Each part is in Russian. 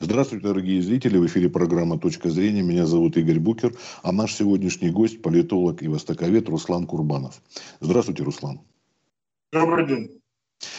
Здравствуйте, дорогие зрители. В эфире программа «Точка зрения». Меня зовут Игорь Букер, а наш сегодняшний гость – политолог и востоковед Руслан Курбанов. Здравствуйте, Руслан. Добрый день.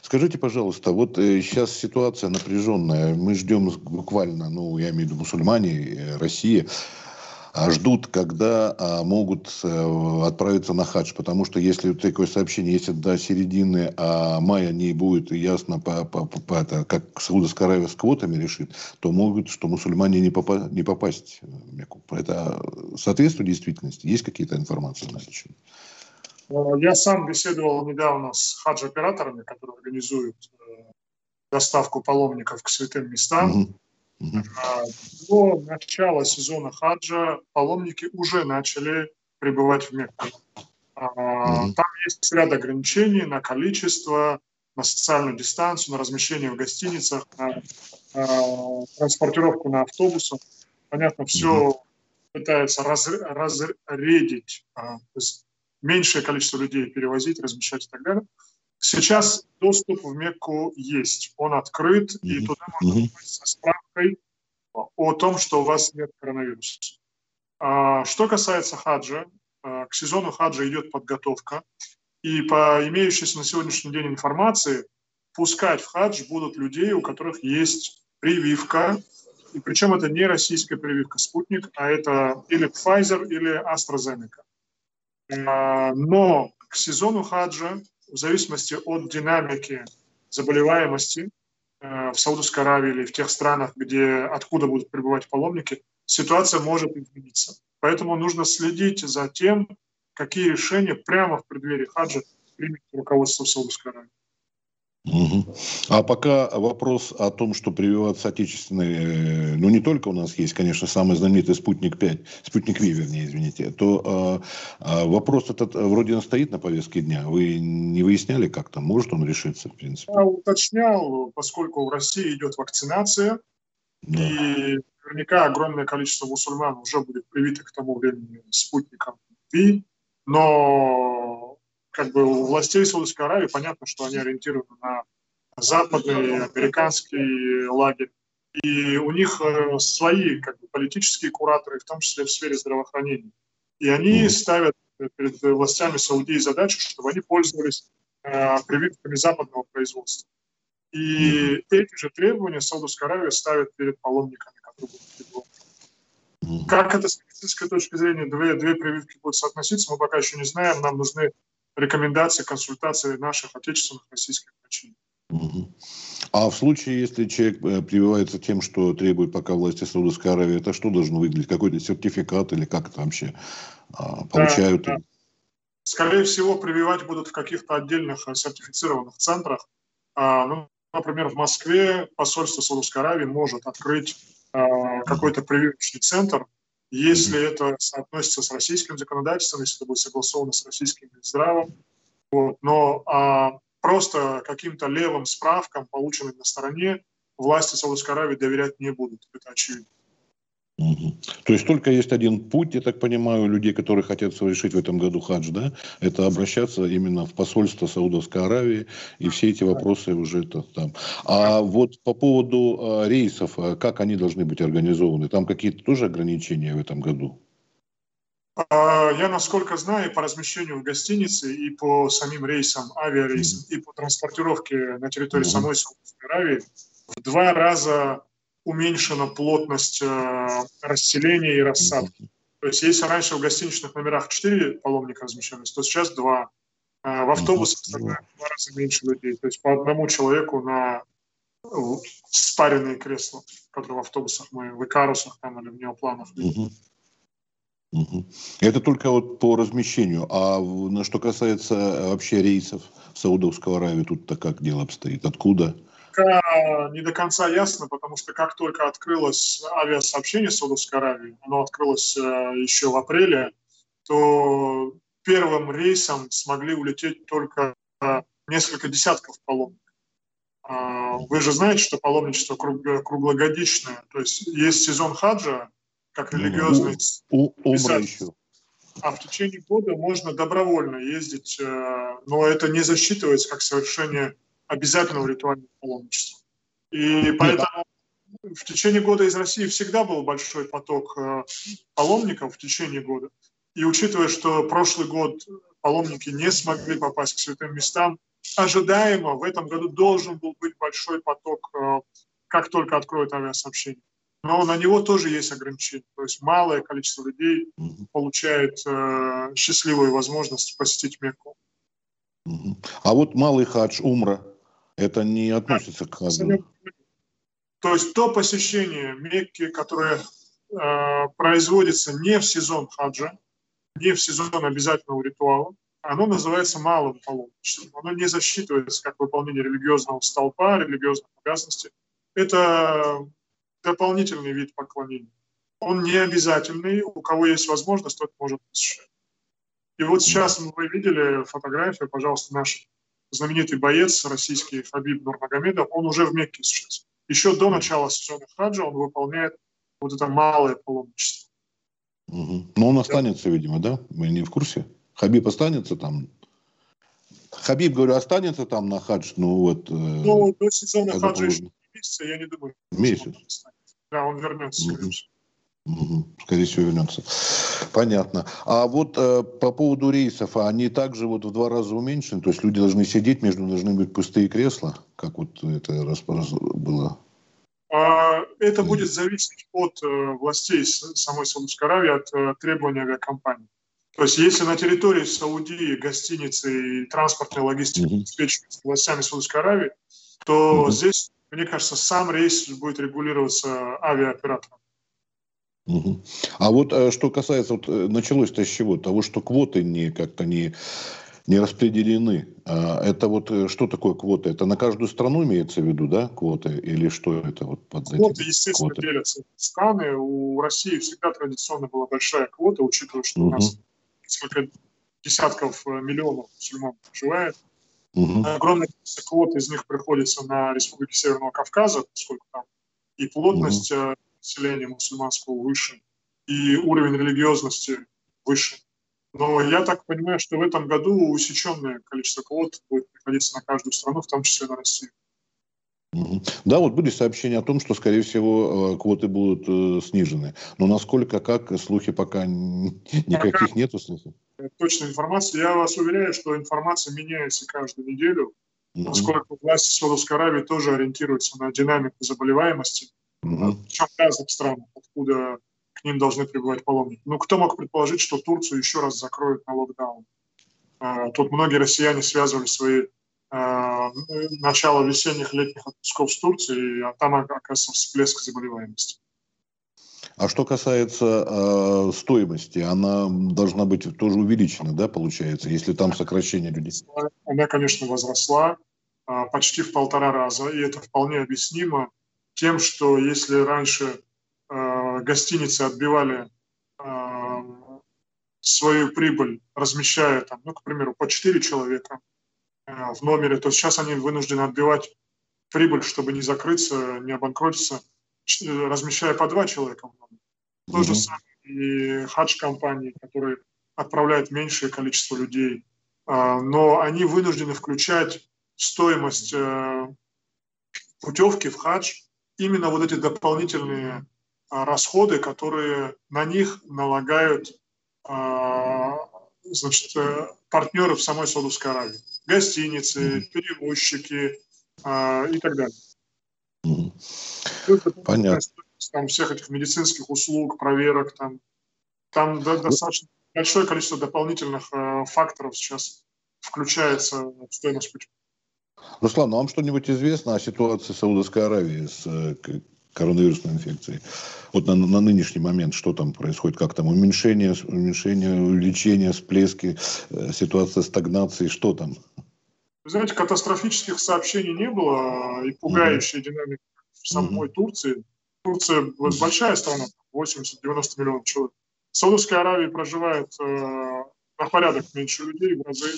Скажите, пожалуйста, вот э, сейчас ситуация напряженная. Мы ждем буквально, ну, я имею в виду мусульмане, э, Россия, ждут, когда а, могут э, отправиться на хадж. Потому что если такое сообщение, если до середины а, мая не будет ясно, по, по, по, это, как Саудовская Аравия с квотами решит, то могут, что мусульмане не, попа не попасть в Мекку. Это соответствует действительности? Есть какие-то информации на это счет? Э, я сам беседовал недавно с хадж-операторами, которые организуют э, доставку паломников к святым местам. Mm-hmm. До начала сезона хаджа паломники уже начали прибывать в Мекку. Там есть ряд ограничений на количество, на социальную дистанцию, на размещение в гостиницах, на транспортировку на автобусах. Понятно, все пытается раз, разредить, а, то есть меньшее количество людей перевозить, размещать и так далее. Сейчас доступ в Мекку есть, он открыт, mm-hmm. и туда можно попасть со справкой о том, что у вас нет коронавируса. А, что касается хаджа, а, к сезону хаджа идет подготовка, и по имеющейся на сегодняшний день информации, пускать в хадж будут людей, у которых есть прививка, и причем это не российская прививка «Спутник», а это или Pfizer, или AstraZeneca. А, но к сезону хаджа в зависимости от динамики заболеваемости э, в Саудовской Аравии или в тех странах, где, откуда будут прибывать паломники, ситуация может измениться. Поэтому нужно следить за тем, какие решения прямо в преддверии хаджа примет руководство Саудовской Аравии. Угу. А пока вопрос о том, что прививаться отечественные, ну не только у нас есть, конечно, самый знаменитый спутник 5, спутник Ви, вернее, извините, то а, а вопрос этот вроде стоит на повестке дня. Вы не выясняли как-то, может он решиться, в принципе? Я уточнял, поскольку в России идет вакцинация, да. и наверняка огромное количество мусульман уже будет привито к тому времени спутником Ви, но как бы у властей Саудовской Аравии понятно, что они ориентированы на западный, американский лагерь. И у них э, свои как бы, политические кураторы, в том числе в сфере здравоохранения. И они ставят перед властями Саудии задачу, чтобы они пользовались э, прививками западного производства. И эти же требования Саудовская Аравия ставит перед паломниками, которые будут. Как это с медицинской точки зрения две, две прививки будут соотноситься, мы пока еще не знаем. Нам нужны рекомендации, консультации наших отечественных российских врачей. А в случае, если человек э, прививается тем, что требует пока власти Саудовской Аравии, это что должно выглядеть? Какой-то сертификат или как это вообще а, получают? Да, да. Скорее всего, прививать будут в каких-то отдельных э, сертифицированных центрах. А, ну, например, в Москве посольство Саудовской Аравии может открыть а, какой-то прививочный центр, если mm-hmm. это соотносится с российским законодательством, если это будет согласовано с российским здравом. Вот. Но а, просто каким-то левым справкам, полученным на стороне, власти Саудовской Аравии доверять не будут. Это очевидно. Угу. То есть только есть один путь, я так понимаю, людей, которые хотят совершить в этом году хадж, да, это обращаться именно в посольство Саудовской Аравии, и все эти вопросы уже это там. А вот по поводу а, рейсов, а как они должны быть организованы? Там какие-то тоже ограничения в этом году? А, я, насколько знаю, по размещению в гостинице и по самим рейсам, авиарейсам, mm-hmm. и по транспортировке на территории mm-hmm. самой Саудовской Аравии в два раза уменьшена плотность э, расселения и рассадки. То есть если раньше в гостиничных номерах 4 паломника размещались, то сейчас 2. А в автобусах в два раза меньше людей. То есть по одному человеку на спаренные кресла, которые в автобусах мы, в Икарусах там или в неопланах. Угу. Угу. Это только вот по размещению. А на что касается э, вообще рейсов Саудовского Аравии, тут-то как дело обстоит? Откуда? Пока не до конца ясно, потому что как только открылось авиасообщение Саудовской Аравии, оно открылось э, еще в апреле, то первым рейсом смогли улететь только несколько десятков паломников. А, вы же знаете, что паломничество круглогодичное, то есть есть сезон хаджа, как религиозный у, у, еще. а в течение года можно добровольно ездить, э, но это не засчитывается как совершение обязательного ритуального паломничества. И поэтому в течение года из России всегда был большой поток э, паломников в течение года. И учитывая, что прошлый год паломники не смогли попасть к святым местам, ожидаемо в этом году должен был быть большой поток, э, как только откроют авиасообщение. Но на него тоже есть ограничения. То есть малое количество людей получает э, счастливую возможность посетить Мекку. А вот малый хадж, умра, это не относится к хаджу? То есть то посещение Мекки, которое э, производится не в сезон хаджа, не в сезон обязательного ритуала, оно называется малым паломничеством. Оно не засчитывается как выполнение религиозного столпа, религиозных обязанностей. Это дополнительный вид поклонения. Он не обязательный. У кого есть возможность, тот может посещать. И вот сейчас вы видели фотографию, пожалуйста, наш знаменитый боец российский Фабиб Нурмагомедов, он уже в Мекке сейчас. Еще до начала сезона хаджа он выполняет вот это малое паломничество. Угу. Но он останется, да. видимо, да? Мы не в курсе. Хабиб останется там? Хабиб, говорю, останется там на хадж, ну вот... Э, ну, до сезона хаджа еще месяца, я не думаю. Месяц? Да, он вернется, угу. Угу. Скорее всего, вернется. Понятно. А вот э, по поводу рейсов, они также вот в два раза уменьшены? То есть люди должны сидеть, между должны быть пустые кресла? Как вот это распораз... было? А, это будет зависеть от э, властей самой Саудовской Аравии, от э, требований авиакомпании. То есть если на территории Саудии гостиницы и транспортная логистика mm-hmm. обеспечиваются властями Саудовской Аравии, то mm-hmm. здесь, мне кажется, сам рейс будет регулироваться авиаоператором. Угу. А вот э, что касается, вот э, началось-то с чего? Того, что квоты не как-то не, не распределены. А это вот э, что такое квоты? Это на каждую страну имеется в виду, да, квоты? Или что это вот под Квоты, естественно, квоты? делятся страны. У России всегда традиционно была большая квота, учитывая, что угу. у нас несколько десятков миллионов мусульман проживает. Угу. Огромное количество квот из них приходится на республики Северного Кавказа, поскольку там и плотность угу населения мусульманского выше, и уровень религиозности выше. Но я так понимаю, что в этом году усеченное количество квот будет приходиться на каждую страну, в том числе на Россию. Да, вот были сообщения о том, что, скорее всего, э, квоты будут э, снижены. Но насколько, как, слухи пока никаких пока нету слухов. Точной информации. Я вас уверяю, что информация меняется каждую неделю, поскольку власти Саудовской Аравии тоже ориентируются на динамику заболеваемости угу. причем в разных странах, откуда к ним должны прибывать паломники. Ну, кто мог предположить, что Турцию еще раз закроют на локдаун? А, тут многие россияне связывали свои а, начало весенних летних отпусков с Турцией, а там, оказывается, всплеск заболеваемости. А что касается э, стоимости, она должна быть тоже увеличена, да, получается, если там сокращение людей? Она, конечно, возросла э, почти в полтора раза, и это вполне объяснимо тем, что если раньше э, гостиницы отбивали э, свою прибыль, размещая там, ну, к примеру, по 4 человека э, в номере, то сейчас они вынуждены отбивать прибыль, чтобы не закрыться, не обанкротиться, размещая по два человека в номере. Mm-hmm. То же самое и хадж-компании, которые отправляют меньшее количество людей, э, но они вынуждены включать стоимость э, путевки в хадж именно вот эти дополнительные а, расходы, которые на них налагают а, значит, э, партнеры в самой Саудовской Аравии. Гостиницы, перевозчики а, и так далее. Понятно. Там всех этих медицинских услуг, проверок, там, там да, достаточно большое количество дополнительных э, факторов сейчас включается в стоимость путевки. Руслан, ну вам что-нибудь известно о ситуации Саудовской Аравии с э, коронавирусной инфекцией? Вот на, на нынешний момент что там происходит? Как там уменьшение, уменьшение, увеличение, всплески, э, ситуация стагнации, что там? Вы знаете, катастрофических сообщений не было а и пугающая mm-hmm. динамика в самой mm-hmm. Турции. Турция большая страна, 80-90 миллионов человек. В Саудовской Аравии проживает э, на порядок меньше людей в разы.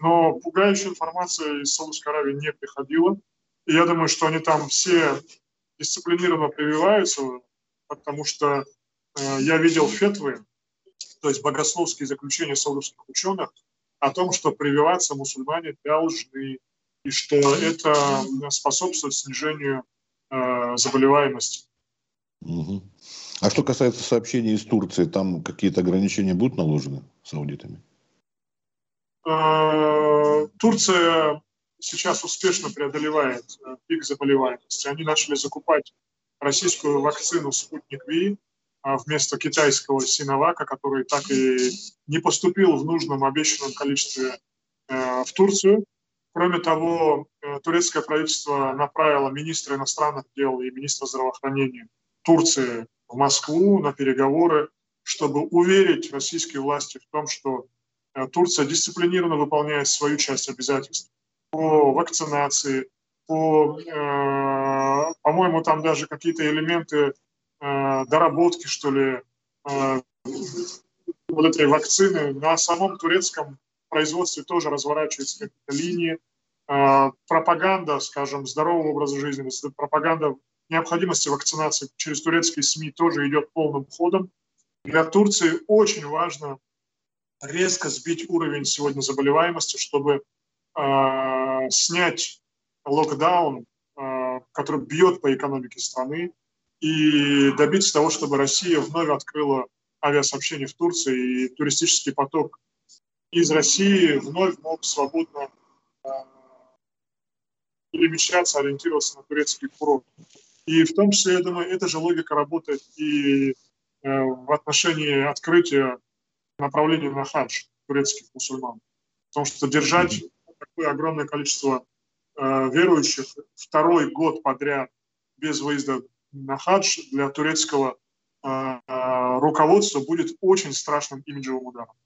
Но пугающая информация из Саудовской Аравии не приходила. И я думаю, что они там все дисциплинированно прививаются, потому что э, я видел фетвы, то есть богословские заключения саудовских ученых о том, что прививаться мусульмане должны, и что это способствует снижению э, заболеваемости. Угу. А что касается сообщений из Турции, там какие-то ограничения будут наложены с аудитами? Э, Турция сейчас успешно преодолевает э, пик заболеваемости. Они начали закупать российскую вакцину «Спутник Ви» а вместо китайского «Синовака», который так и не поступил в нужном обещанном количестве э, в Турцию. Кроме того, турецкое правительство направило министра иностранных дел и министра здравоохранения Турции в Москву на переговоры, чтобы уверить российские власти в том, что э, Турция дисциплинированно выполняет свою часть обязательств по вакцинации, по, э, по-моему, там даже какие-то элементы э, доработки, что ли, э, вот этой вакцины. На самом турецком производстве тоже разворачиваются какие-то линии. Э, пропаганда, скажем, здорового образа жизни, пропаганда необходимости вакцинации через турецкие СМИ тоже идет полным ходом. Для Турции очень важно резко сбить уровень сегодня заболеваемости, чтобы э, снять локдаун, э, который бьет по экономике страны, и добиться того, чтобы Россия вновь открыла авиасообщение в Турции, и туристический поток из России вновь мог свободно э, перемещаться, ориентироваться на турецкий курорт. И в том числе, я думаю, эта же логика работает и э, в отношении открытия направления на хадж турецких мусульман. Потому что держать такое огромное количество э, верующих второй год подряд без выезда на хадж для турецкого э, руководства будет очень страшным имиджевым ударом.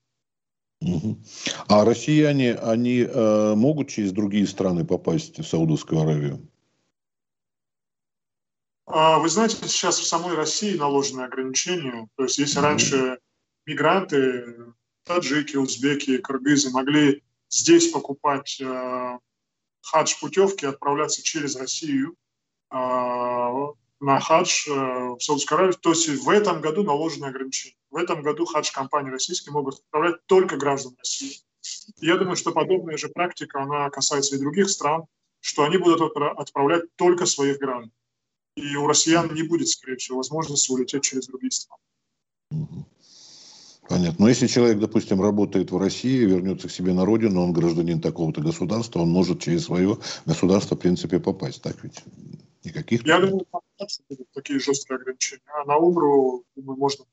А россияне, они э, могут через другие страны попасть в Саудовскую Аравию? А, вы знаете, сейчас в самой России наложены ограничения. То есть если раньше мигранты, таджики, узбеки, кыргызы могли здесь покупать э, хадж-путевки, отправляться через Россию э, на хадж э, в Саудовскую Аравию, то есть в этом году наложены ограничения. В этом году хадж-компании российские могут отправлять только граждан России. я думаю, что подобная же практика, она касается и других стран, что они будут отправлять только своих граждан и у россиян не будет, скорее всего, возможности улететь через другие страны. Понятно. Но если человек, допустим, работает в России, вернется к себе на родину, он гражданин такого-то государства, он может через свое государство, в принципе, попасть. Так ведь? Никаких? Я думаю, будут такие жесткие ограничения. А на Умру, думаю, можно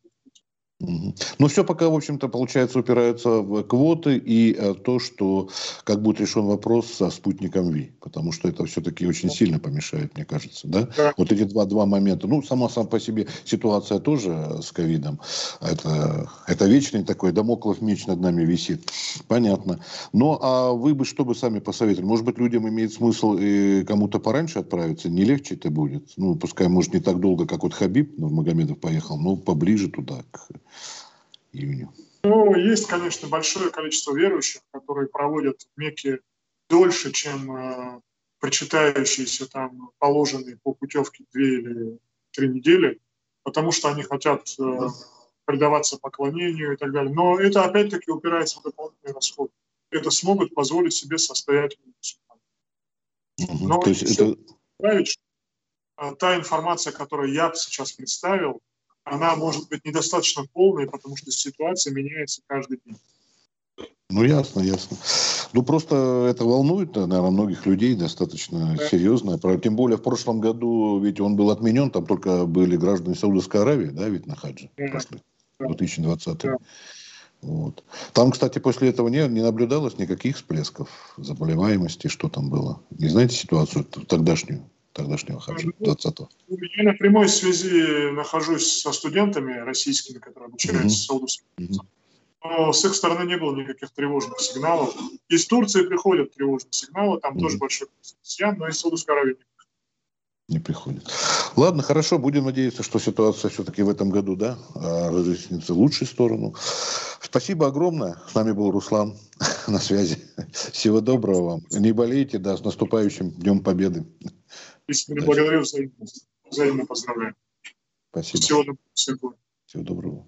ну, все пока, в общем-то, получается, упирается в квоты и э, то, что как будет решен вопрос со спутником ВИ, потому что это все-таки очень сильно помешает, мне кажется, да? да. Вот эти два, два момента. Ну, сама сам по себе ситуация тоже с ковидом. Это, это вечный такой домоклов меч над нами висит. Понятно. Но а вы бы что бы сами посоветовали? Может быть, людям имеет смысл и кому-то пораньше отправиться? Не легче это будет? Ну, пускай, может, не так долго, как вот Хабиб Магомедов поехал, но поближе туда, к июню? Ну, есть, конечно, большое количество верующих, которые проводят в Мекке дольше, чем э, причитающиеся там положенные по путевке две или три недели, потому что они хотят э, предаваться поклонению и так далее. Но это опять-таки упирается в дополнительные расходы. Это смогут позволить себе состоятельные мусульмане. Но То есть это... Править, та информация, которую я сейчас представил, она может быть недостаточно полной, потому что ситуация меняется каждый день. Ну, ясно, ясно. Ну, просто это волнует, наверное, многих людей достаточно да. серьезно. Тем более в прошлом году, ведь он был отменен, там только были граждане Саудовской Аравии, да, ведь на хаджи, да. 2020 да. Вот. Там, кстати, после этого не, не наблюдалось никаких всплесков заболеваемости, что там было. Не знаете ситуацию тогдашнюю? Тогдашнего хаджа, 20-го? Я на прямой связи нахожусь со студентами российскими, которые обучаются mm-hmm. в Саудовской mm-hmm. Но с их стороны не было никаких тревожных сигналов. Из Турции приходят тревожные сигналы, там mm-hmm. тоже большой россиян, но из Саудовской Аравии не приходит. Ладно, хорошо, будем надеяться, что ситуация все-таки в этом году, да, а, разъяснится в лучшую сторону. Спасибо огромное. С нами был Руслан на связи. Всего доброго вам. Не болейте, да, с наступающим Днем Победы. Искренне благодарю, взаимно, взаимно поздравляю. Спасибо. Всего доброго. Всего доброго.